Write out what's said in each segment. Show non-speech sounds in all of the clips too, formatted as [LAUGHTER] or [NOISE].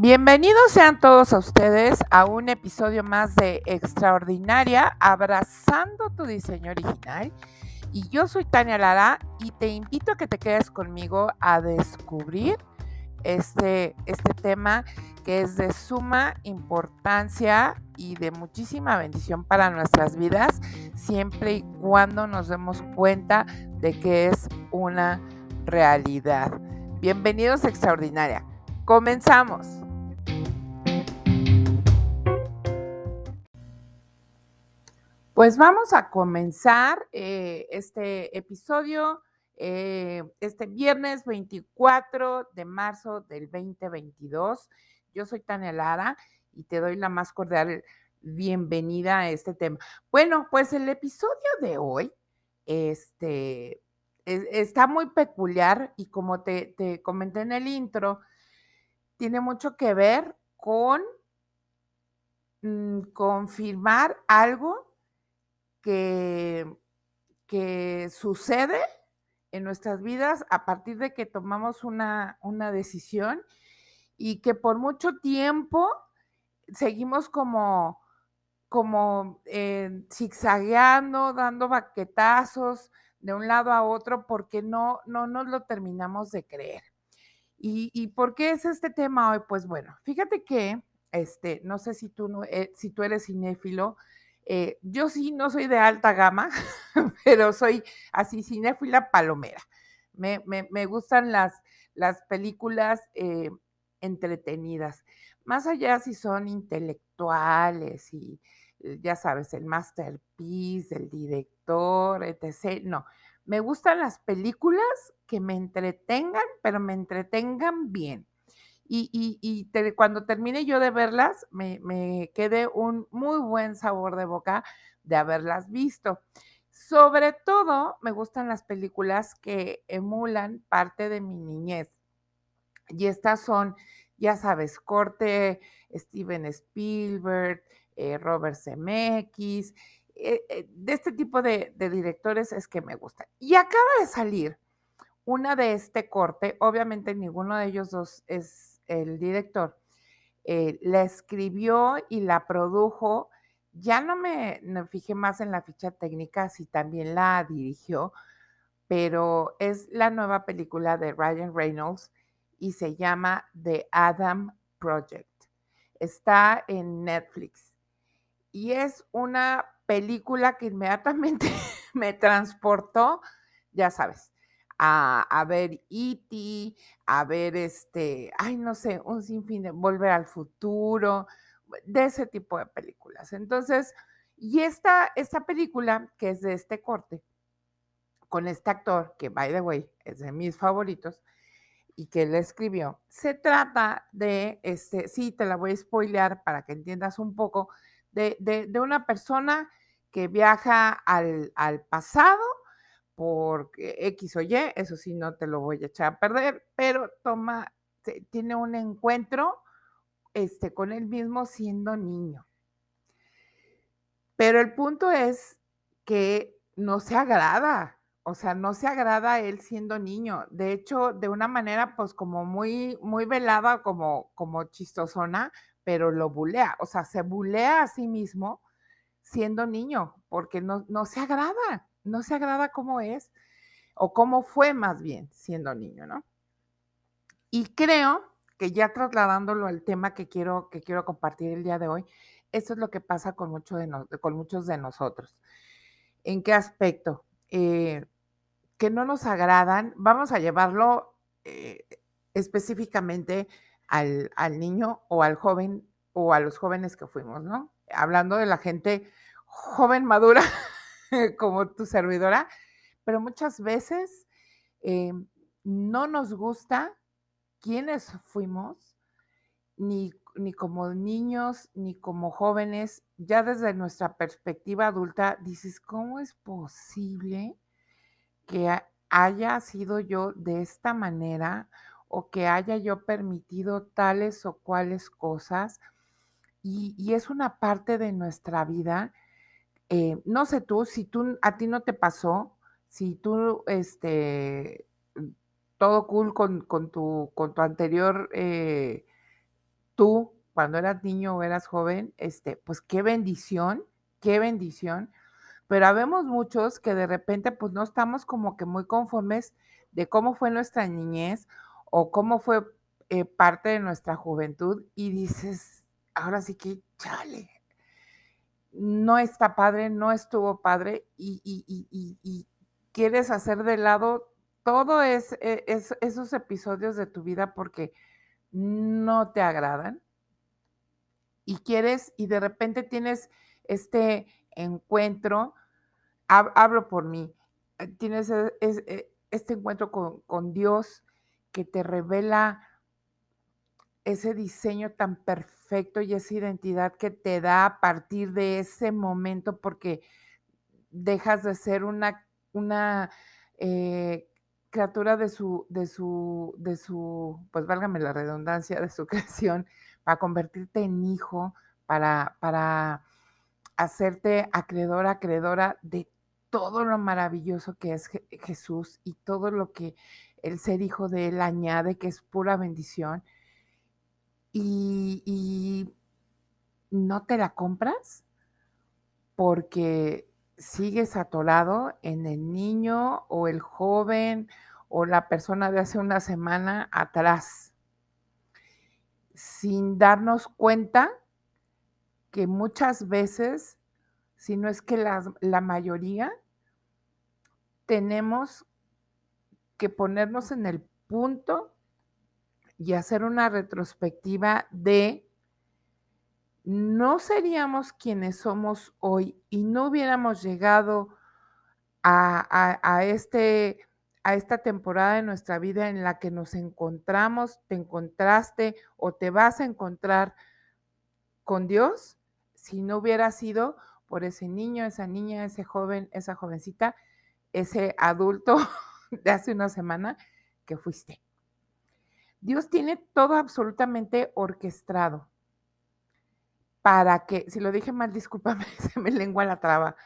Bienvenidos sean todos a ustedes a un episodio más de Extraordinaria, abrazando tu diseño original. Y yo soy Tania Lara y te invito a que te quedes conmigo a descubrir este, este tema que es de suma importancia y de muchísima bendición para nuestras vidas, siempre y cuando nos demos cuenta de que es una realidad. Bienvenidos a Extraordinaria. Comenzamos. Pues vamos a comenzar eh, este episodio eh, este viernes 24 de marzo del 2022. Yo soy Tania Lara y te doy la más cordial bienvenida a este tema. Bueno, pues el episodio de hoy este, está muy peculiar y como te, te comenté en el intro, tiene mucho que ver con mm, confirmar algo que, sucede en nuestras vidas a partir de que tomamos una, una decisión y que por mucho tiempo seguimos como, como eh, zigzagueando, dando baquetazos de un lado a otro porque no, no nos lo terminamos de creer. ¿Y, por qué es este tema hoy? Pues bueno, fíjate que, este, no sé si tú, eh, si tú eres cinéfilo, eh, yo sí no soy de alta gama, [LAUGHS] pero soy así cinéfila palomera. Me, me, gustan las, las películas eh, entretenidas, más allá si son intelectuales y ya sabes, el masterpiece, el director, etc. No, me gustan las películas que me entretengan, pero me entretengan bien. Y, cuando termine yo de verlas, me, quede un muy buen sabor de boca de haberlas visto. Sobre todo, me gustan las películas que emulan parte de mi niñez. Y estas son, ya sabes, corte Steven Spielberg, eh, Robert Zemeckis, eh, eh, de este tipo de, directores es que me gusta. Y acaba de salir una de este corte, obviamente ninguno de ellos dos es el director, la escribió y la produjo, ya no me, me, fijé más en la ficha técnica, si también la dirigió, pero es la nueva película de Ryan Reynolds y se llama The Adam Project. Está en Netflix y es una película que inmediatamente [LAUGHS] me transportó, ya sabes, a, ver E.T., a ver este, ay, no sé, un sinfín de Volver al Futuro, de ese tipo de películas. Entonces, y esta, esta película, que es de este corte, con este actor, que by the way es de mis favoritos, y que él escribió, se trata de, este, sí, te la voy a spoilear para que entiendas un poco, de, de una persona que viaja al, pasado por X o Y, eso sí no te lo voy a echar a perder, pero toma, tiene un encuentro este, con él mismo siendo niño. Pero el punto es que no se agrada, o sea, no se agrada él siendo niño. De hecho, de una manera, pues como muy, muy velada, como, como chistosona, pero lo bulea, o sea, se bulea a sí mismo siendo niño, porque no, no se agrada, no se agrada cómo es, o cómo fue más bien siendo niño, ¿no? Y creo que ya trasladándolo al tema que quiero, que quiero compartir el día de hoy, eso es lo que pasa con, de muchos de nosotros. ¿En qué aspecto? Eh, que no nos agradan, vamos a llevarlo eh, específicamente al, niño o al joven o a los jóvenes que fuimos, ¿no? hablando de la gente joven, madura, [LAUGHS] [LAUGHS] como tu servidora, pero muchas veces eh, no nos gusta quiénes fuimos, ni, ni como niños, ni como jóvenes, ya desde nuestra perspectiva adulta, dices, ¿cómo es posible que haya sido yo de esta manera o que haya yo permitido tales o cuales cosas? y, es una parte de nuestra vida. Eh, no sé tú, si tú, a ti no te pasó, si tú, este, todo cool con, tu, con tu anterior eh, tú cuando eras niño o eras joven, este, pues qué bendición, qué bendición. Pero habemos muchos que de repente pues no estamos como que muy conformes de cómo fue nuestra niñez o cómo fue eh, parte de nuestra juventud y dices, ahora sí que chale, no está padre, no estuvo padre y, quieres hacer de lado todo es, e, es, esos episodios de tu vida porque no te agradan y quieres y de repente tienes este encuentro, hablo por mí, tienes e, e, este encuentro con Dios que te revela ese diseño tan perfecto y esa identidad que te da a partir de ese momento porque dejas de ser una, una eh, criatura de su, de su, de su, pues válgame la redundancia, de su [LAUGHS] creación, para convertirte en hijo, para, para hacerte acreedor, acreedora de todo lo maravilloso que es Jesús y todo lo que el ser hijo de Él añade, que es pura bendición y, no te la compras porque sigues atorado en el niño o el joven o la persona de hace una semana atrás, sin darnos cuenta que muchas veces, si no es que la, la mayoría, tenemos que ponernos en el punto y hacer una retrospectiva de no seríamos quienes somos hoy y no hubiéramos llegado a, este, a esta temporada de nuestra vida en la que nos encontramos, te encontraste o te vas a encontrar con Dios, si no hubiera sido por ese niño, esa niña, ese joven, esa jovencita, ese adulto [LAUGHS] de hace una semana que fuiste. Dios tiene todo absolutamente orquestado para que, si lo dije mal, discúlpame, [LAUGHS] se me lengua la traba,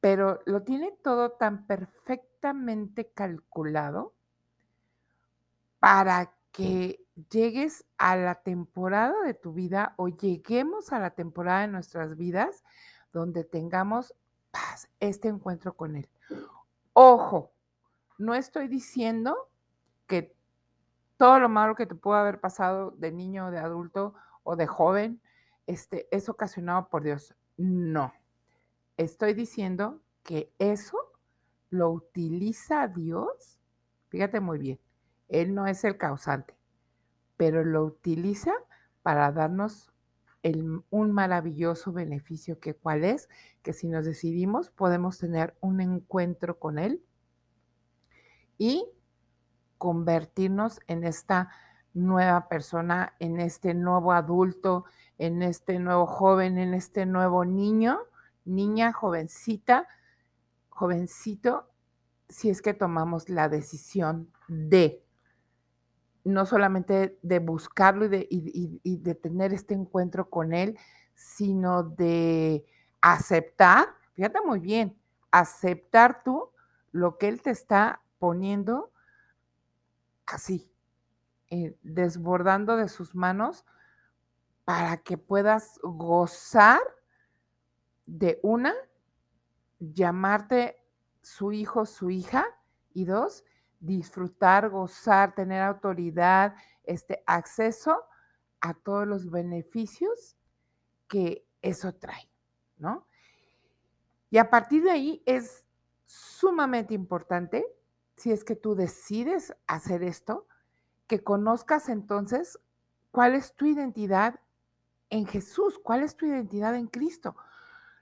pero lo tiene todo tan perfectamente calculado para que llegues a la temporada de tu vida o lleguemos a la temporada de nuestras vidas donde tengamos este encuentro con Él. Ojo, no estoy diciendo que todo lo malo que te pudo haber pasado de niño, de adulto o de joven, este, es ocasionado por Dios. No. Estoy diciendo que eso lo utiliza Dios. Fíjate muy bien, Él no es el causante, pero lo utiliza para darnos un maravilloso beneficio que cuál es, que si nos decidimos podemos tener un encuentro con Él y convertirnos en esta nueva persona, en este nuevo adulto, en este nuevo joven, en este nuevo niño, niña, jovencita, jovencito, si es que tomamos la decisión de no solamente de buscarlo y de, tener este encuentro con él, sino de aceptar, fíjate muy bien, aceptar tú lo que él te está poniendo así, eh, desbordando de sus manos para que puedas gozar de una, llamarte su hijo, su hija, y dos, disfrutar, gozar, tener autoridad, este acceso a todos los beneficios que eso trae, ¿no? Y a partir de ahí es sumamente importante si es que tú decides hacer esto, que conozcas entonces cuál es tu identidad en Jesús, cuál es tu identidad en Cristo.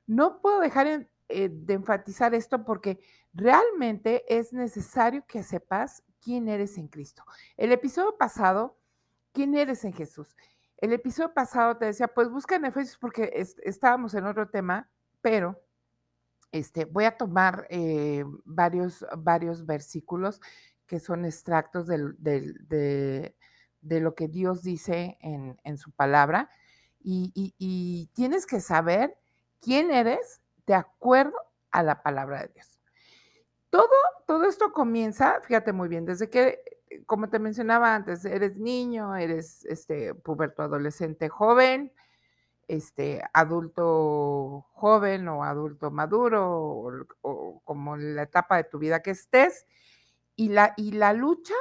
No puedo dejar eh, de enfatizar esto porque realmente es necesario que sepas quién eres en Cristo. El episodio pasado, ¿quién eres en Jesús? El episodio pasado te decía, pues busca en Efesios porque estábamos en otro tema, pero este, voy a tomar eh, varios, varios versículos que son extractos de, lo que Dios dice en, su palabra y, tienes que saber quién eres de acuerdo a la palabra de Dios. Todo, todo esto comienza, fíjate muy bien, desde que como te mencionaba antes, eres niño, eres este puberto adolescente joven, este adulto joven o adulto maduro o, como la etapa de tu vida que estés y la y la lucha,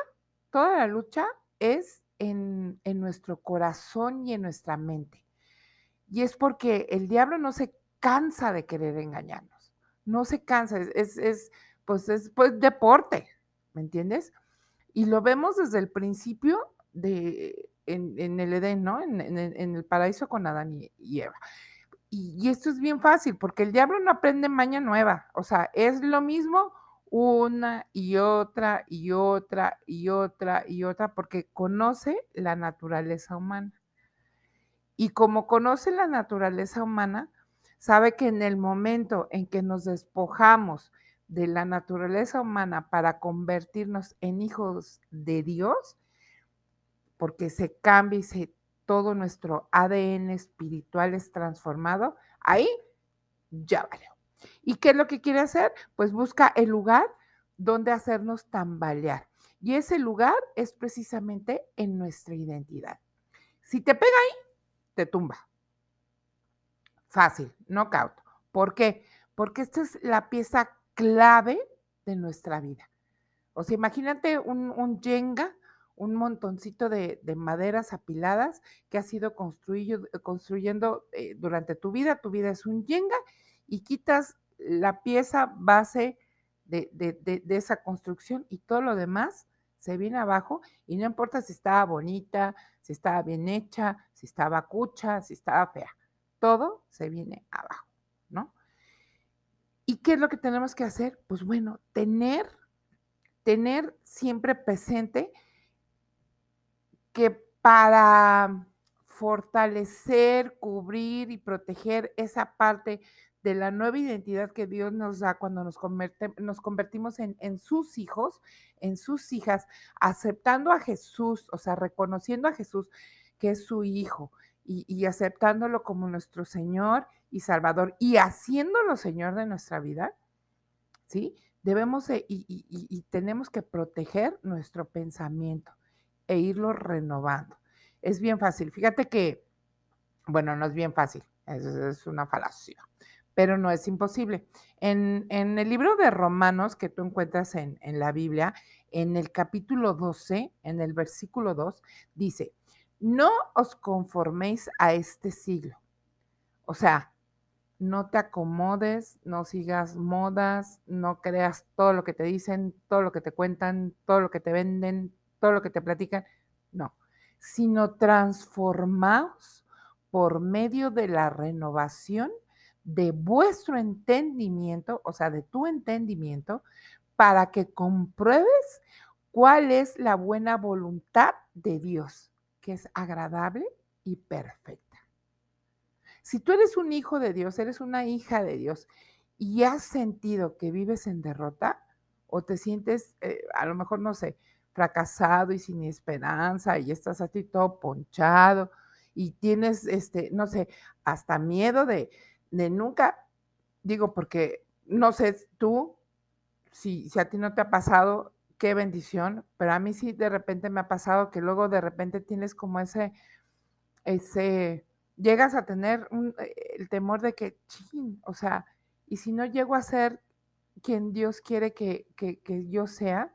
toda la lucha es en, en nuestro corazón y en nuestra mente. Y es porque el diablo no se cansa de querer engañarnos, no se cansa, es, es, pues es pues deporte, ¿me entiendes? Y lo vemos desde el principio de, en, el Edén, ¿no? En, el paraíso con Adán y, Eva. Y, esto es bien fácil, porque el diablo no aprende maña nueva, o sea, es lo mismo una y otra y otra y otra y otra, porque conoce la naturaleza humana. Y como conoce la naturaleza humana, sabe que en el momento en que nos despojamos de la naturaleza humana para convertirnos en hijos de Dios, porque se cambia y se, todo nuestro ADN espiritual es transformado, ahí ya vale. ¿Y qué es lo que quiere hacer? Pues busca el lugar donde hacernos tambalear. Y ese lugar es precisamente en nuestra identidad. Si te pega ahí, te tumba. Fácil, knockout. ¿Por qué? Porque esta es la pieza clave de nuestra vida. O sea, imagínate un, un Jenga, un montoncito de, de, maderas apiladas que has ido construyendo, construyendo eh, durante tu vida. Tu vida es un Jenga y quitas la pieza base de, de, de, esa construcción y todo lo demás se viene abajo y no importa si estaba bonita, si estaba bien hecha, si estaba cucha, si estaba fea, todo se viene abajo, ¿no? ¿Y qué es lo que tenemos que hacer? Pues bueno, tener, tener siempre presente que para fortalecer, cubrir y proteger esa parte de la nueva identidad que Dios nos da cuando nos, nos convertimos en, sus hijos, en sus hijas, aceptando a Jesús, o sea, reconociendo a Jesús que es su hijo y, aceptándolo como nuestro Señor y Salvador y haciéndolo Señor de nuestra vida, ¿sí? Debemos y tenemos que proteger nuestro pensamiento e irlo renovando. Es bien fácil. Fíjate que, bueno, no es bien fácil, es, es una falacia pero no es imposible. En, en, el libro de Romanos que tú encuentras en, en, la Biblia, en el capítulo 12, en el versículo 2, dice, no os conforméis a este siglo. O sea, no te acomodes, no sigas modas, no creas todo lo que te dicen, todo lo que te cuentan, todo lo que te venden, todo lo que te platican. No, sino transformaos por medio de la renovación de vuestro entendimiento, o sea, de tu entendimiento, para que compruebes cuál es la buena voluntad de Dios, que es agradable y perfecta. Si tú eres un hijo de Dios, eres una hija de Dios y has sentido que vives en derrota o te sientes, eh, a lo mejor, no sé, fracasado y sin esperanza y estás así todo ponchado y tienes, este, no sé, hasta miedo de, de nunca, digo, porque no sé tú si, si a ti no te ha pasado, qué bendición, pero a mí sí de repente me ha pasado que luego de repente tienes como ese, ese, llegas a tener un, eh, el temor de que, ching, o sea, y si no llego a ser quien Dios quiere que, que, que yo sea,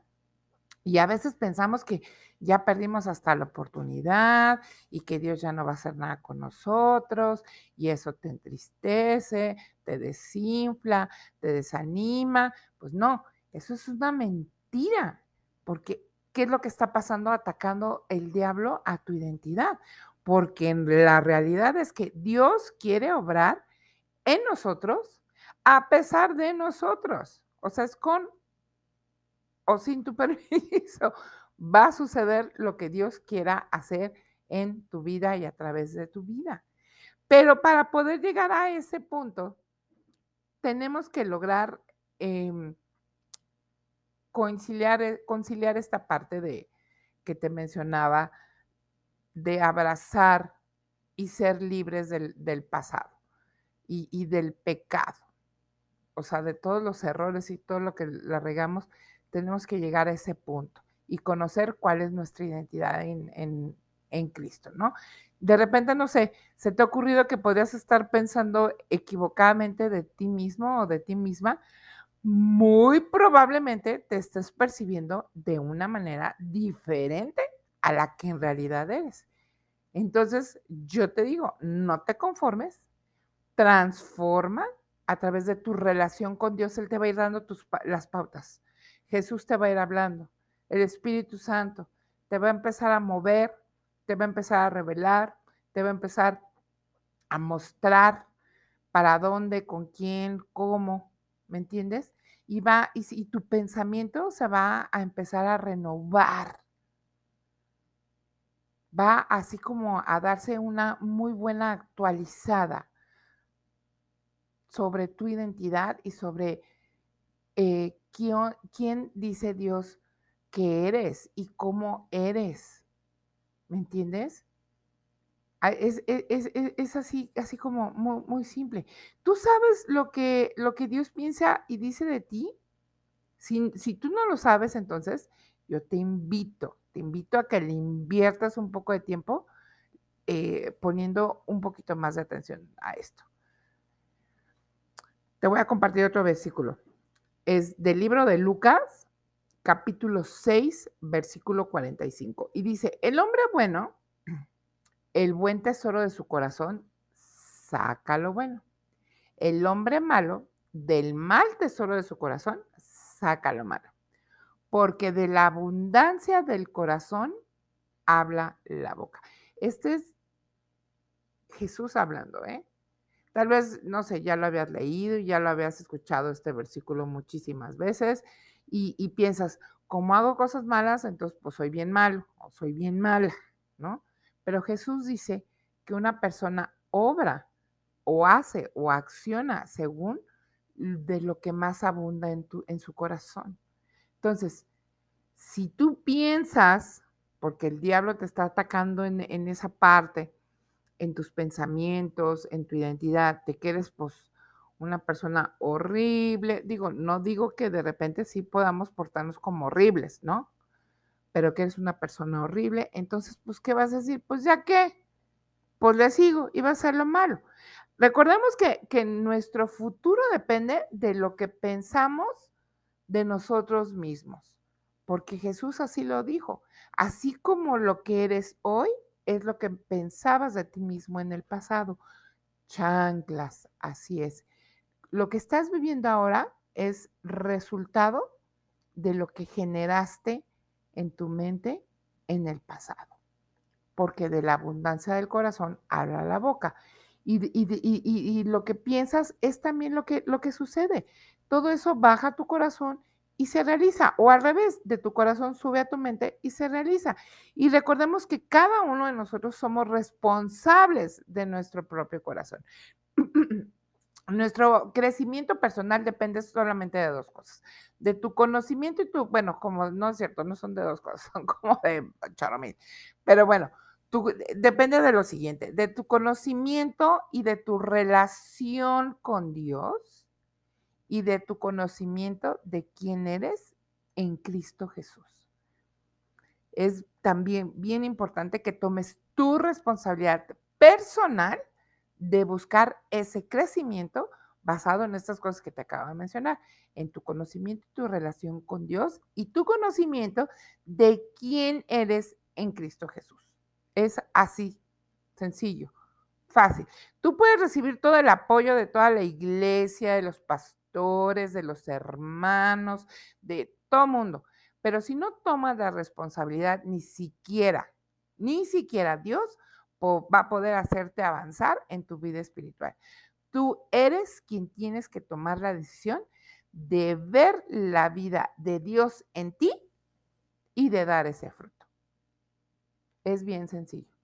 y a veces pensamos que ya perdimos hasta la oportunidad y que Dios ya no va a hacer nada con nosotros y eso te entristece, te desinfla, te desanima. Pues no, eso es una mentira, porque ¿qué es lo que está pasando atacando el diablo a tu identidad? Porque la realidad es que Dios quiere obrar en nosotros a pesar de nosotros. O sea, es con o sin tu [LAUGHS] permiso, va a suceder lo que Dios quiera hacer en tu vida y a través de tu vida. Pero para poder llegar a ese punto, tenemos que lograr eh, conciliar, eh, conciliar esta parte de que te mencionaba, de abrazar y ser libres del, del pasado y, y, del pecado. O sea, de todos los errores y todo lo que la regamos, tenemos que llegar a ese punto. y conocer cuál es nuestra identidad en, en Cristo, ¿no? De repente, no sé, ¿se te ha ocurrido que podrías estar pensando equivocadamente de ti mismo o de ti misma? Muy probablemente te estés percibiendo de una manera diferente a la que en realidad eres. Entonces, yo te digo, no te conformes, transforma a través de tu relación con Dios. Él te va a ir dando tus, las pautas. Jesús te va a ir hablando. El Espíritu Santo te va a empezar a mover te va a empezar a revelar, te va a empezar a mostrar para dónde, con quién, cómo, ¿me entiendes? Y va, y, tu pensamiento se va a empezar a renovar. Va así como a darse una muy buena actualizada sobre tu identidad y sobre eh, quién, dice Dios que eres y cómo eres. ¿Me entiendes? Ah, es, e, e, es, así, así como muy, simple. ¿Tú sabes lo que, lo que Dios piensa y dice de ti? Si, si tú no lo sabes, entonces yo te invito, te invito a que le inviertas un poco de tiempo eh, poniendo un poquito más de atención a esto. Te voy a compartir otro versículo. Es del libro de Lucas, capítulo 6, versículo 45. Y dice, el hombre bueno, el buen tesoro de su corazón, saca lo bueno. El hombre malo, del mal tesoro de su corazón, saca lo malo. Porque de la abundancia del corazón habla la boca. Este es Jesús hablando, ¿eh? Tal vez, no sé, ya lo habías leído, ya lo habías escuchado este versículo muchísimas veces y, piensas, como hago cosas malas, entonces pues soy bien malo o soy bien mala, ¿no? Pero Jesús dice que una persona obra o hace o acciona según de lo que más abunda en, tu, en su corazón. Entonces, si tú piensas, porque el diablo te está atacando en, en esa parte, en tus pensamientos, en tu identidad, te quieres pues una persona horrible. Digo, no digo que de repente sí podamos portarnos como horribles, ¿no? Pero que eres una persona horrible, entonces, pues, ¿qué vas a decir? Pues ya qué, pues le sigo y va a ser lo malo. Recordemos que, que nuestro futuro depende de lo que pensamos de nosotros mismos, porque Jesús así lo dijo. Así como lo que eres hoy es lo que pensabas de ti mismo en el pasado. Chanclas, así es lo que estás viviendo ahora es resultado de lo que generaste en tu mente en el pasado. Porque de la abundancia del corazón habla la boca. Y, lo que piensas es también lo que, lo que sucede. Todo eso baja tu corazón y se realiza. O al revés, de tu corazón sube a tu mente y se realiza. Y recordemos que cada uno de nosotros somos responsables de nuestro propio corazón. [CLEARS THROAT] nuestro crecimiento personal depende solamente de dos cosas, de tu conocimiento y tu, bueno, como no es cierto, no son de dos cosas, [LAUGHS] son como de charomil, pero bueno, depende de lo siguiente, de tu conocimiento y de tu relación con Dios y de tu conocimiento de quién eres en Cristo Jesús. Es también bien importante que tomes tu responsabilidad personal de buscar ese crecimiento basado en estas cosas que te acabo de mencionar, en tu conocimiento y tu relación con Dios y tu conocimiento de quién eres en Cristo Jesús. Es así, sencillo, fácil. Tú puedes recibir todo el apoyo de toda la iglesia, de los pastores, de los hermanos, de todo mundo, pero si no tomas la responsabilidad, ni siquiera, ni siquiera Dios va a poder hacerte avanzar en tu vida espiritual. Tú eres quien tienes que tomar la decisión de ver la vida de Dios en ti y de dar ese fruto. Es bien sencillo.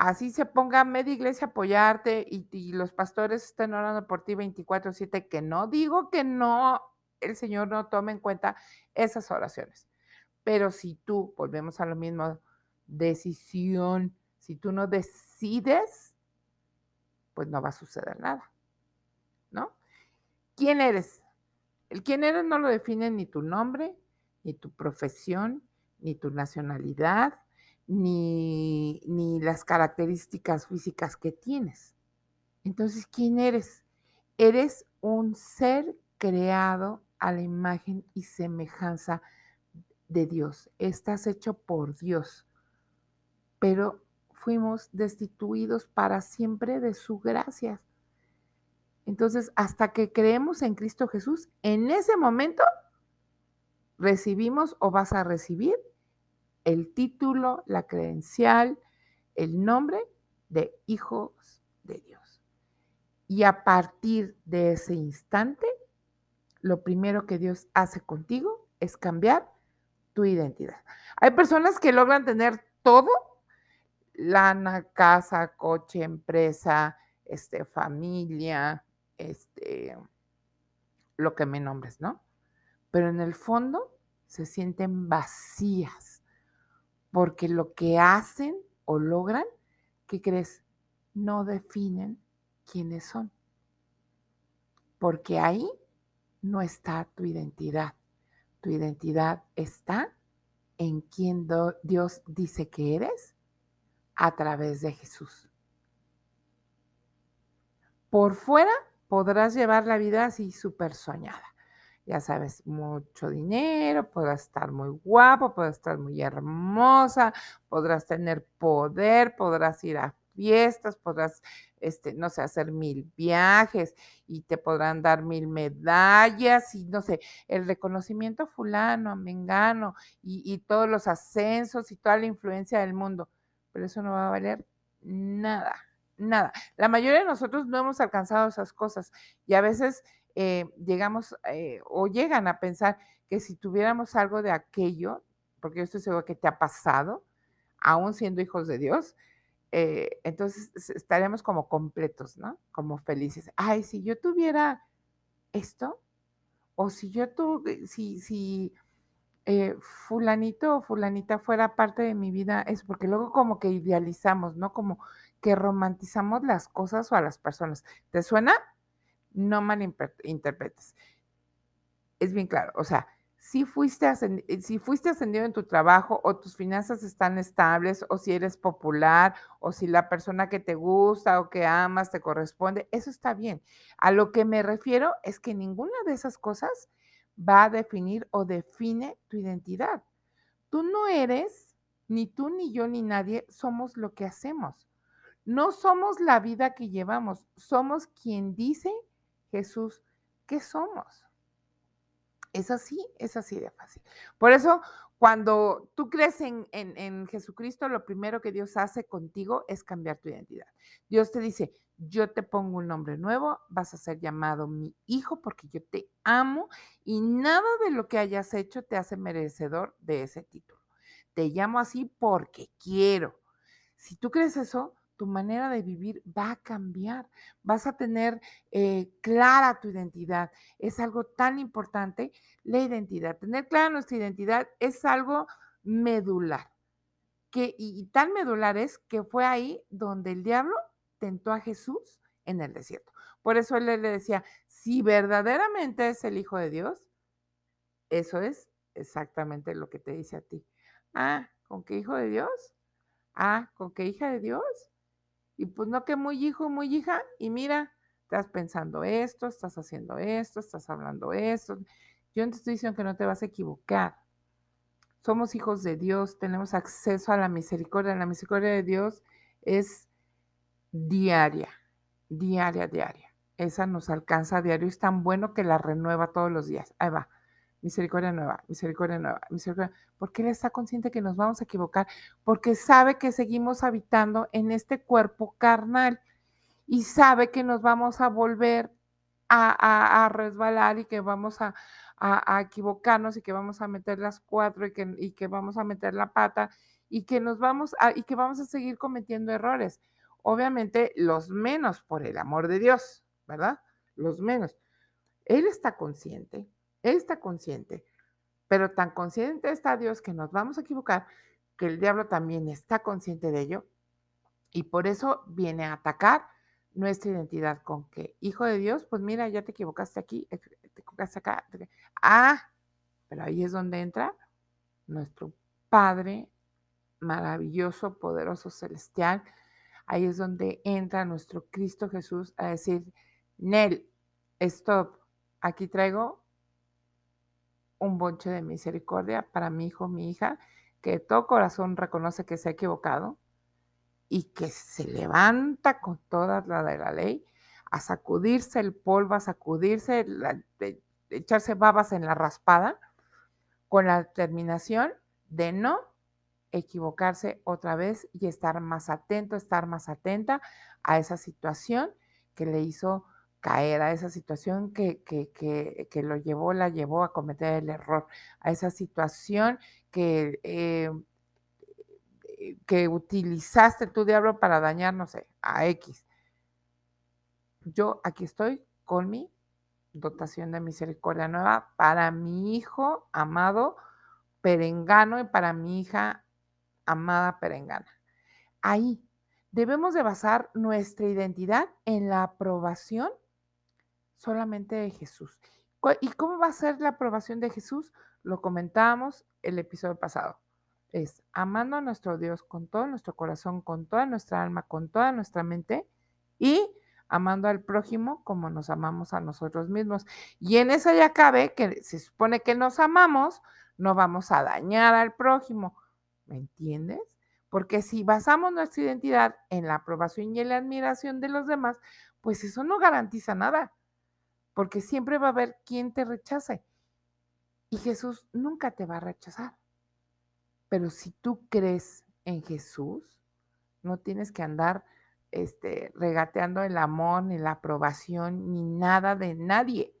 Así se ponga media iglesia a apoyarte y, los pastores estén orando por ti 24/7, que no digo que no, el Señor no tome en cuenta esas oraciones. Pero si tú, volvemos a lo mismo, decisión si tú no decides, pues no va a suceder nada, ¿no? ¿Quién eres? El quién eres no lo define ni tu nombre, ni tu profesión, ni tu nacionalidad, ni, ni las características físicas que tienes. Entonces, ¿quién eres? Eres un ser creado a la imagen y semejanza de Dios. Estás hecho por Dios. Pero fuimos destituidos para siempre de su gracia. Entonces, hasta que creemos en Cristo Jesús, en ese momento recibimos o vas a recibir el título, la credencial, el nombre de hijos de Dios. Y a partir de ese instante, lo primero que Dios hace contigo es cambiar tu identidad. Hay personas que logran tener todo, lana, casa, coche, empresa, este, familia, este, lo que me nombres, ¿no? Pero en el fondo se sienten vacías porque lo que hacen o logran, ¿qué crees? No definen quiénes son. Porque ahí no está tu identidad. Tu identidad está en quien Dios dice que eres a través de Jesús. Por fuera podrás llevar la vida así súper soñada. Ya sabes, mucho dinero, podrás estar muy guapo, podrás estar muy hermosa, podrás tener poder, podrás ir a fiestas, podrás, este, no sé, hacer mil viajes y te podrán dar mil medallas y no sé, el reconocimiento fulano, mengano y, y todos los ascensos y toda la influencia del mundo. Pero eso no va a valer nada, nada. La mayoría de nosotros no hemos alcanzado esas cosas y a veces eh, llegamos eh, o llegan a pensar que si tuviéramos algo de aquello, porque yo estoy seguro que te ha pasado, aún siendo hijos de Dios, eh, entonces estaríamos como completos, ¿no? Como felices. Ay, si yo tuviera esto, o si yo tuve, si, si fulanito o fulanita fuera parte de mi vida, es porque luego como que idealizamos, ¿no? Como que romantizamos las cosas o a las personas. ¿Te suena? No malinterpretes. Es bien claro, o sea, si fuiste, eh, si fuiste ascendido en tu trabajo o tus finanzas están estables o si eres popular o si la persona que te gusta o que amas te corresponde, eso está bien. A lo que me refiero es que ninguna de esas cosas va a definir o define tu identidad. Tú no eres, ni tú, ni yo, ni nadie somos lo que hacemos. No somos la vida que llevamos, somos quien dice Jesús, ¿qué somos? Es así, es así de fácil. Por eso, cuando tú crees en, en, Jesucristo, lo primero que Dios hace contigo es cambiar tu identidad. Dios te dice, yo te pongo un nombre nuevo, vas a ser llamado mi hijo porque yo te amo y nada de lo que hayas hecho te hace merecedor de ese título. Te llamo así porque quiero. Si tú crees eso, tu manera de vivir va a cambiar, vas a tener eh, clara tu identidad. Es algo tan importante la identidad. Tener clara nuestra identidad es algo medular. Que, y, tan medular es que fue ahí donde el diablo tentó a Jesús en el desierto. Por eso él le decía, si verdaderamente es el Hijo de Dios, eso es exactamente lo que te dice a ti. Ah, ¿con qué Hijo de Dios? Ah, ¿con qué hija de Dios? Y pues no que muy hijo, muy hija, y mira, estás pensando esto, estás haciendo esto, estás hablando esto. Yo te estoy diciendo que no te vas a equivocar. Somos hijos de Dios, tenemos acceso a la misericordia. La misericordia de Dios es diaria, diaria, diaria. Esa nos alcanza a diario, es tan bueno que la renueva todos los días. Ahí va misericordia nueva, misericordia nueva, misericordia. Porque Él está consciente que nos vamos a equivocar, porque sabe que seguimos habitando en este cuerpo carnal y sabe que nos vamos a volver a, resbalar y que vamos a, equivocarnos y que vamos a meter las cuatro y que, y que vamos a meter la pata y que nos vamos a, y que vamos a seguir cometiendo errores. Obviamente los menos por el amor de Dios, ¿verdad? Los menos. Él está consciente, está consciente, pero tan consciente está Dios que nos vamos a equivocar, que el diablo también está consciente de ello y por eso viene a atacar nuestra identidad con que, hijo de Dios, pues mira, ya te equivocaste aquí, eh, te equivocaste acá. Ah, pero ahí es donde entra nuestro Padre maravilloso, poderoso, celestial, ahí es donde entra nuestro Cristo Jesús a decir, Nel, stop, aquí traigo un bonche de misericordia para mi hijo, mi hija, que de todo corazón reconoce que se ha equivocado y que se levanta con toda la de la ley a sacudirse el polvo, a sacudirse, echarse babas en la raspada, con la determinación de no equivocarse otra vez y estar más atento, estar más atenta a esa situación que le hizo caer, a esa situación que, que, lo llevó, la llevó a cometer el error, a esa situación que, eh, que utilizaste tu diablo para dañar, no sé, a X. Yo aquí estoy con mi dotación de misericordia nueva para mi hijo amado perengano y para mi hija amada perengana. Ahí debemos de basar nuestra identidad en la aprobación solamente de Jesús. ¿Y cómo va a ser la aprobación de Jesús? Lo comentábamos el episodio pasado. Es amando a nuestro Dios con todo nuestro corazón, con toda nuestra alma, con toda nuestra mente y amando al prójimo como nos amamos a nosotros mismos. Y en eso ya cabe que se supone que nos amamos, no vamos a dañar al prójimo. ¿Me entiendes? Porque si basamos nuestra identidad en la aprobación y en la admiración de los demás, pues eso no garantiza nada, porque siempre va a haber quien te rechace. Y Jesús nunca te va a rechazar. Pero si tú crees en Jesús, no tienes que andar este, regateando el amor, ni la aprobación, ni nada de nadie,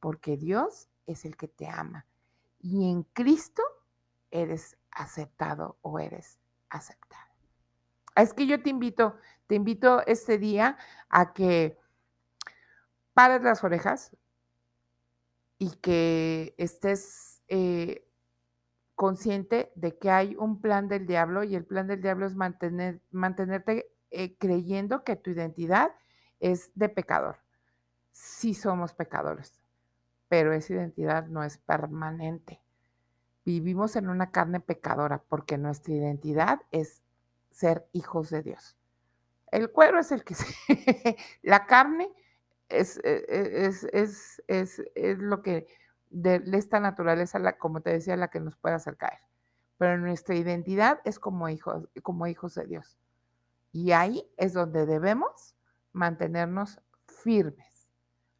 porque Dios es el que te ama. Y en Cristo eres aceptado o eres aceptada. Es que yo te invito, te invito este día a que pares las orejas y que estés eh, consciente de que hay un plan del diablo y el plan del diablo es mantener, mantenerte eh, creyendo que tu identidad es de pecador. Sí somos pecadores, pero esa identidad no es permanente vivimos en una carne pecadora porque nuestra identidad es ser hijos de Dios. El cuero es el que [LAUGHS] se... la carne es, e, e, es, es, es, lo que de esta naturaleza, la, como te decía, la que nos puede hacer caer. Pero nuestra identidad es como hijos, como hijos de Dios. Y ahí es donde debemos mantenernos firmes.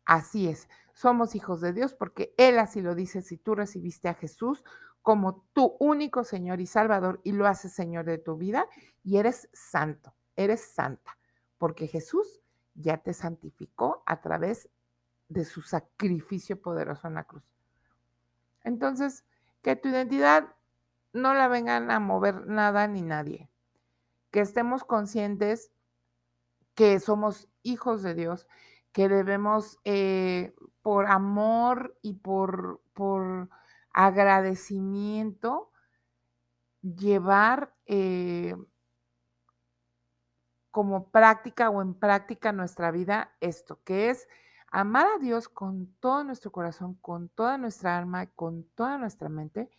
Así es, somos hijos de Dios porque Él así lo dice. Si tú recibiste a Jesús como tu único Señor y Salvador y lo haces Señor de tu vida y eres santo, eres santa, porque Jesús ya te santificó a través de su sacrificio poderoso en la cruz. Entonces, que tu identidad no la vengan a mover nada ni nadie. Que estemos conscientes que somos hijos de Dios, que debemos, eh, por amor y por, por agradecimiento, llevar eh, como práctica o en práctica nuestra vida esto, que es amar a Dios con todo nuestro corazón, con toda nuestra alma, con toda nuestra mente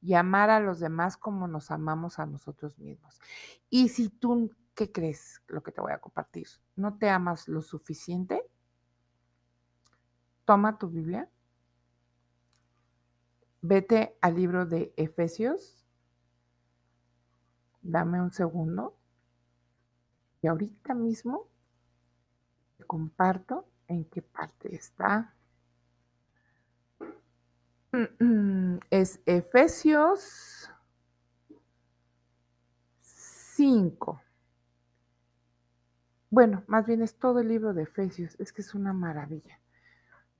y amar a los demás como nos amamos a nosotros mismos. Y si tú, ¿qué crees lo que te voy a compartir? ¿No te amas lo suficiente? Toma tu Biblia Vete al libro de Efesios. Dame un segundo. Y ahorita mismo te comparto en qué parte está. [CLEARS THROAT] Es Efesios 5. Bueno, más bien es todo el libro de Efesios. Es que es una maravilla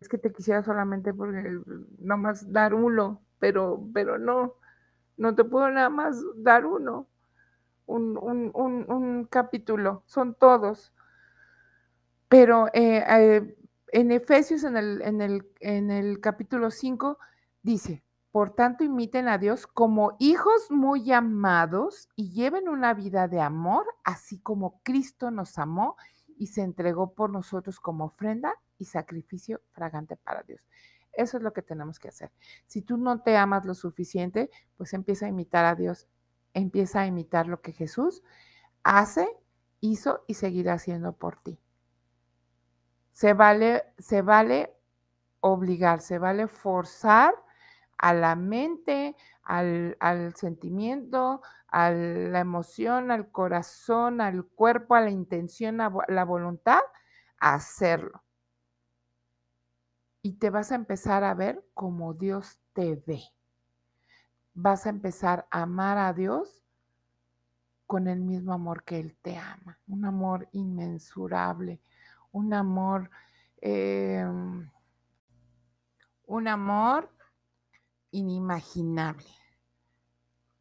es que te quisiera solamente porque más dar uno, pero, pero no, no te puedo nada más dar uno, un, un, capítulo, son todos. Pero eh, eh, en Efesios, en el, en el, en el capítulo 5, dice, por tanto imiten a Dios como hijos muy amados y lleven una vida de amor, así como Cristo nos amó y se entregó por nosotros como ofrenda y sacrificio fragante para Dios. Eso es lo que tenemos que hacer. Si tú no te amas lo suficiente, pues empieza a imitar a Dios, empieza a imitar lo que Jesús hace, hizo y seguirá haciendo por ti. Se vale, se vale obligar, se vale forzar a la mente, al, sentimiento, a la emoción, al corazón, al cuerpo, a la intención, a la voluntad, a hacerlo. Y te vas a empezar a ver como Dios te ve. Vas a empezar a amar a Dios con el mismo amor que Él te ama. Un amor inmensurable, un amor, em, un amor inimaginable.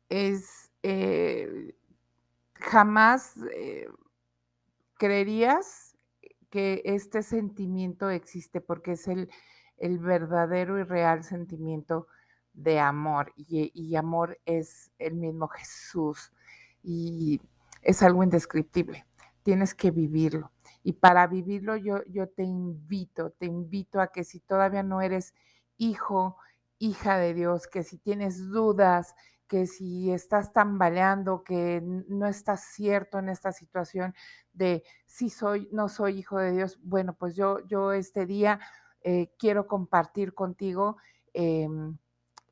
Es eh, jamás eh, creerías que este sentimiento existe porque es el, el verdadero y real sentimiento de amor y, amor es el mismo Jesús y es algo indescriptible. Tienes que vivirlo. Y para vivirlo yo, yo te invito, te invito a que si todavía no eres hijo, hija de Dios, que si tienes dudas, que si estás tambaleando, que no estás cierto en esta situación de si soy, no soy hijo de Dios, bueno, pues yo, yo este día eh, quiero compartir contigo em,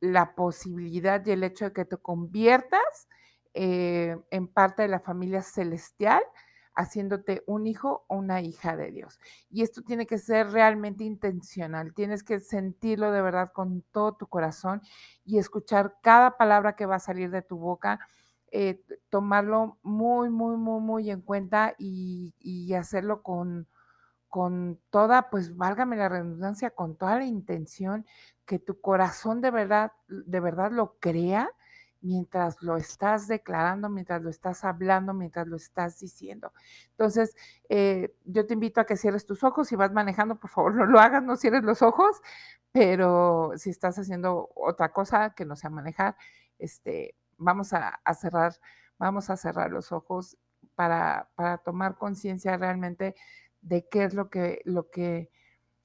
la posibilidad y el hecho de que te conviertas eh, en parte de la familia celestial haciéndote un hijo o una hija de Dios. Y esto tiene que ser realmente intencional, tienes que sentirlo de verdad con todo tu corazón y escuchar cada palabra que va a salir de tu boca. Eh, tomarlo muy, muy, muy, muy en cuenta y, y hacerlo con, con toda, pues válgame la redundancia, con toda la intención que tu corazón de verdad, de verdad lo crea mientras lo estás declarando, mientras lo estás hablando, mientras lo estás diciendo. Entonces, eh, yo te invito a que cierres tus ojos. Si vas manejando, por favor, [LAUGHS] no lo hagas, no cierres los ojos, pero si estás haciendo otra cosa que no sea manejar, este, vamos a, cerrar, vamos a cerrar los ojos para, para tomar conciencia realmente de qué es lo que, lo que,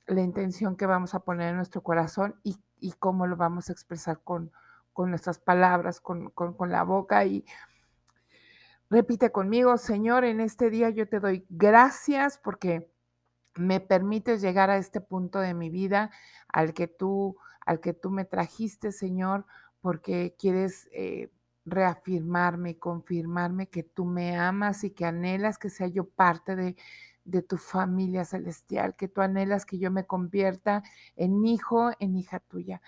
la intención que vamos a poner en nuestro corazón y, y cómo lo vamos a expresar con, con nuestras palabras, con, la boca. Y repite conmigo, Señor, en este día yo te doy gracias porque me permites llegar a este punto de mi vida al que tú, al que tú me trajiste, Señor, porque quieres eh, reafirmarme confirmarme que tú me amas y que anhelas que sea yo parte de, de tu familia celestial, que tú anhelas que yo me convierta en hijo, en hija tuya.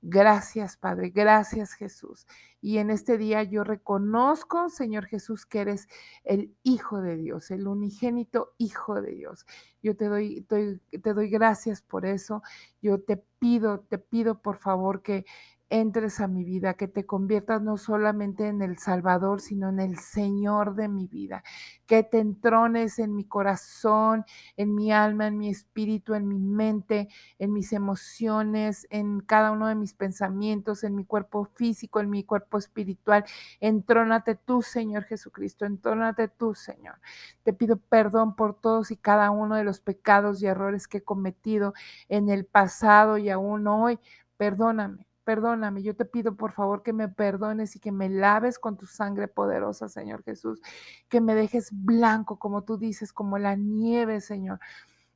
Gracias, Padre. Gracias, Jesús. Y en este día yo reconozco, Señor Jesús, que eres el Hijo de Dios, el unigénito Hijo de Dios. Yo te doy, te doy gracias por eso. Yo te pido, te pido por favor que entres a mi vida, que te conviertas no solamente en el Salvador, sino en el Señor de mi vida, que te entrones en mi corazón, en mi alma, en mi espíritu, en mi mente, en mis emociones, en cada uno de mis pensamientos, en mi cuerpo físico, en mi cuerpo espiritual. Entrónate tú, Señor Jesucristo, entrónate tú, Señor. Te pido perdón por todos y cada uno de los pecados y errores que he cometido en el pasado y aún hoy. Perdóname perdóname. Yo te pido por favor que me perdones y que me laves con tu sangre poderosa, Señor Jesús. Que me dejes blanco, como tú dices, como la nieve, Señor.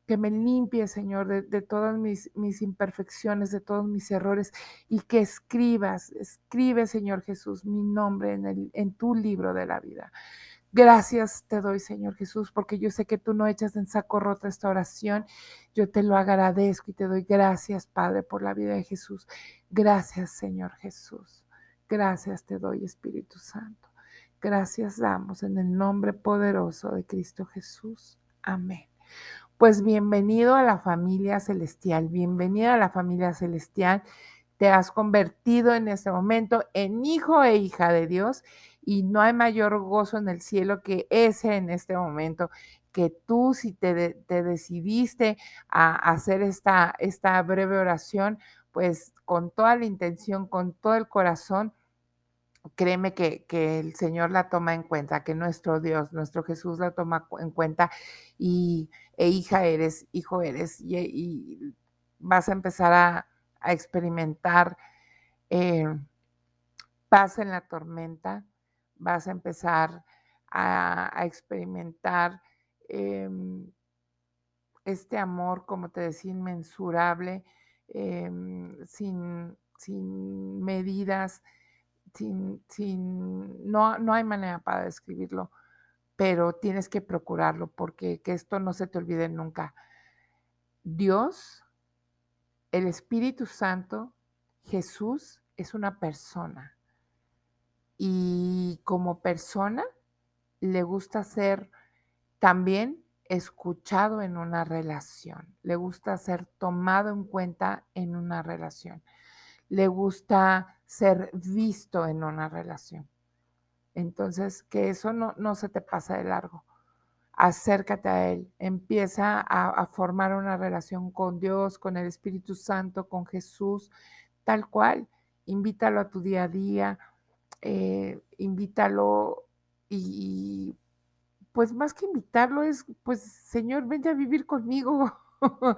Que me limpie, Señor, de, todas mis, mis, imperfecciones, de todos mis errores y que escribas, escribe, Señor Jesús, mi nombre en, el, en tu libro de la vida. Gracias te doy, Señor Jesús, porque yo sé que tú no echas en saco roto esta oración. Yo te lo agradezco y te doy gracias, Padre, por la vida de Jesús. Gracias, Señor Jesús. Gracias te doy, Espíritu Santo. Gracias damos en el nombre poderoso de Cristo Jesús. Amén. Pues bienvenido a la familia celestial, bienvenida a la familia celestial. Te has convertido en este momento en hijo e hija de Dios y no hay mayor gozo en el cielo que ese en este momento, que tú si te, decidiste a hacer esta, esta breve oración, pues con toda la intención, con todo el corazón, créeme que, el Señor la toma en cuenta, que nuestro Dios, nuestro Jesús la toma en cuenta y e hija eres, hijo eres, y, y vas a empezar a, a experimentar eh, paz en la tormenta, vas a empezar a, experimentar em, este amor, como te decía, inmensurable, em, sin, sin, medidas, sin, sin no, no, hay manera para describirlo, pero tienes que procurarlo porque que esto no se te olvide nunca. Dios, el Espíritu Santo, Jesús es una persona y como persona le gusta ser también escuchado en una relación, le gusta ser tomado en cuenta en una relación, le gusta ser visto en una relación. Entonces, que eso no, no se te pasa de largo. Acércate a Él, empieza a, a formar una relación con Dios, con el Espíritu Santo, con Jesús, tal cual. Invítalo a tu día a día, eh, invítalo y, pues más que invitarlo es, pues Señor, vente a vivir conmigo. [LAUGHS]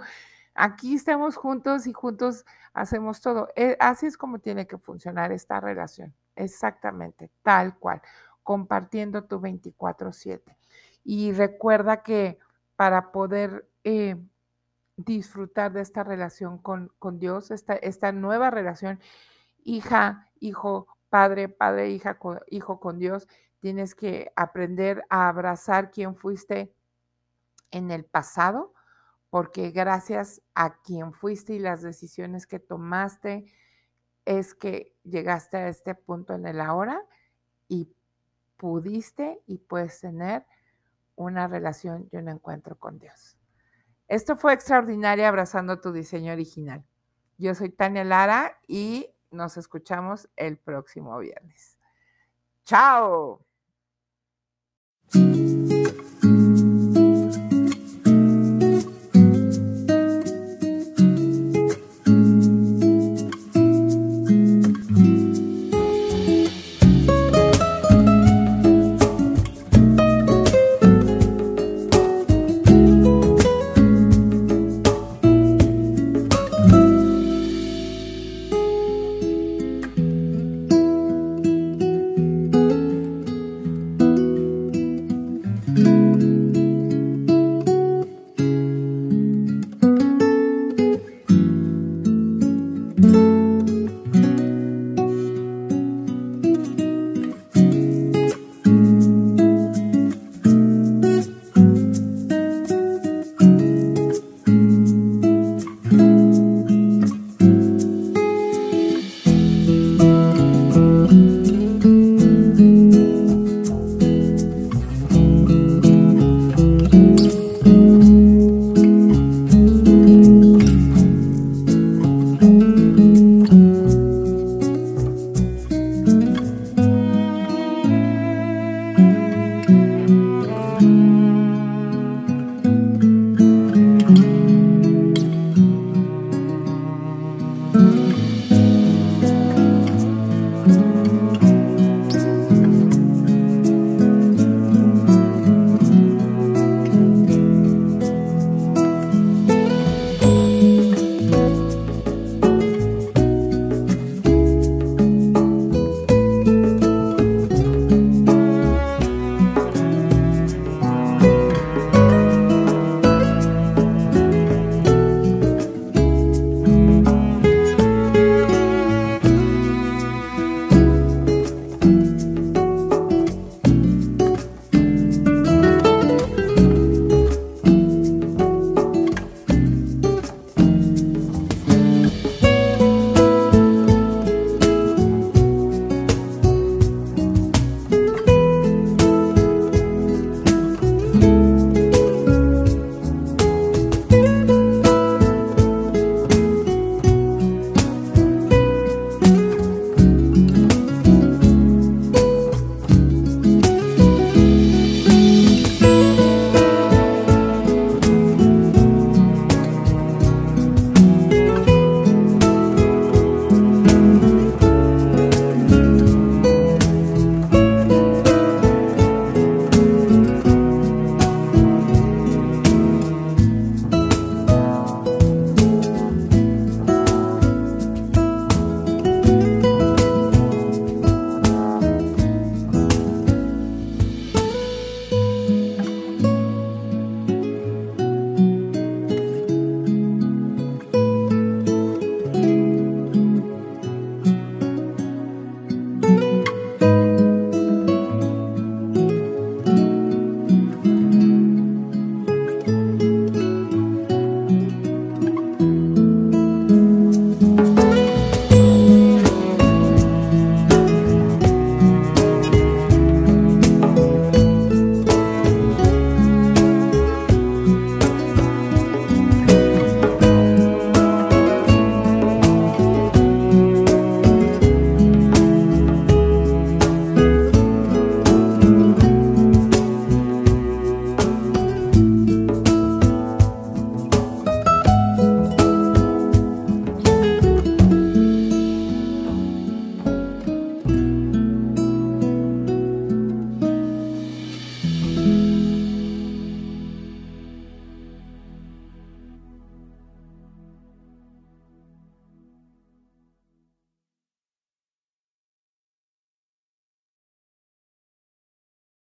Aquí estamos juntos y juntos hacemos todo. Eh, así es como tiene que funcionar esta relación, exactamente, tal cual, compartiendo tu 24/7. Y recuerda que para poder eh, disfrutar de esta relación con, con Dios, esta, esta nueva relación, hija, hijo, padre, padre, hija, hijo con Dios, tienes que aprender a abrazar quién fuiste en el pasado, porque gracias a quien fuiste y las decisiones que tomaste es que llegaste a este punto en el ahora y pudiste y puedes tener una relación y un encuentro con Dios. Esto fue extraordinario abrazando tu diseño original. Yo soy Tania Lara y nos escuchamos el próximo viernes. ¡Chao!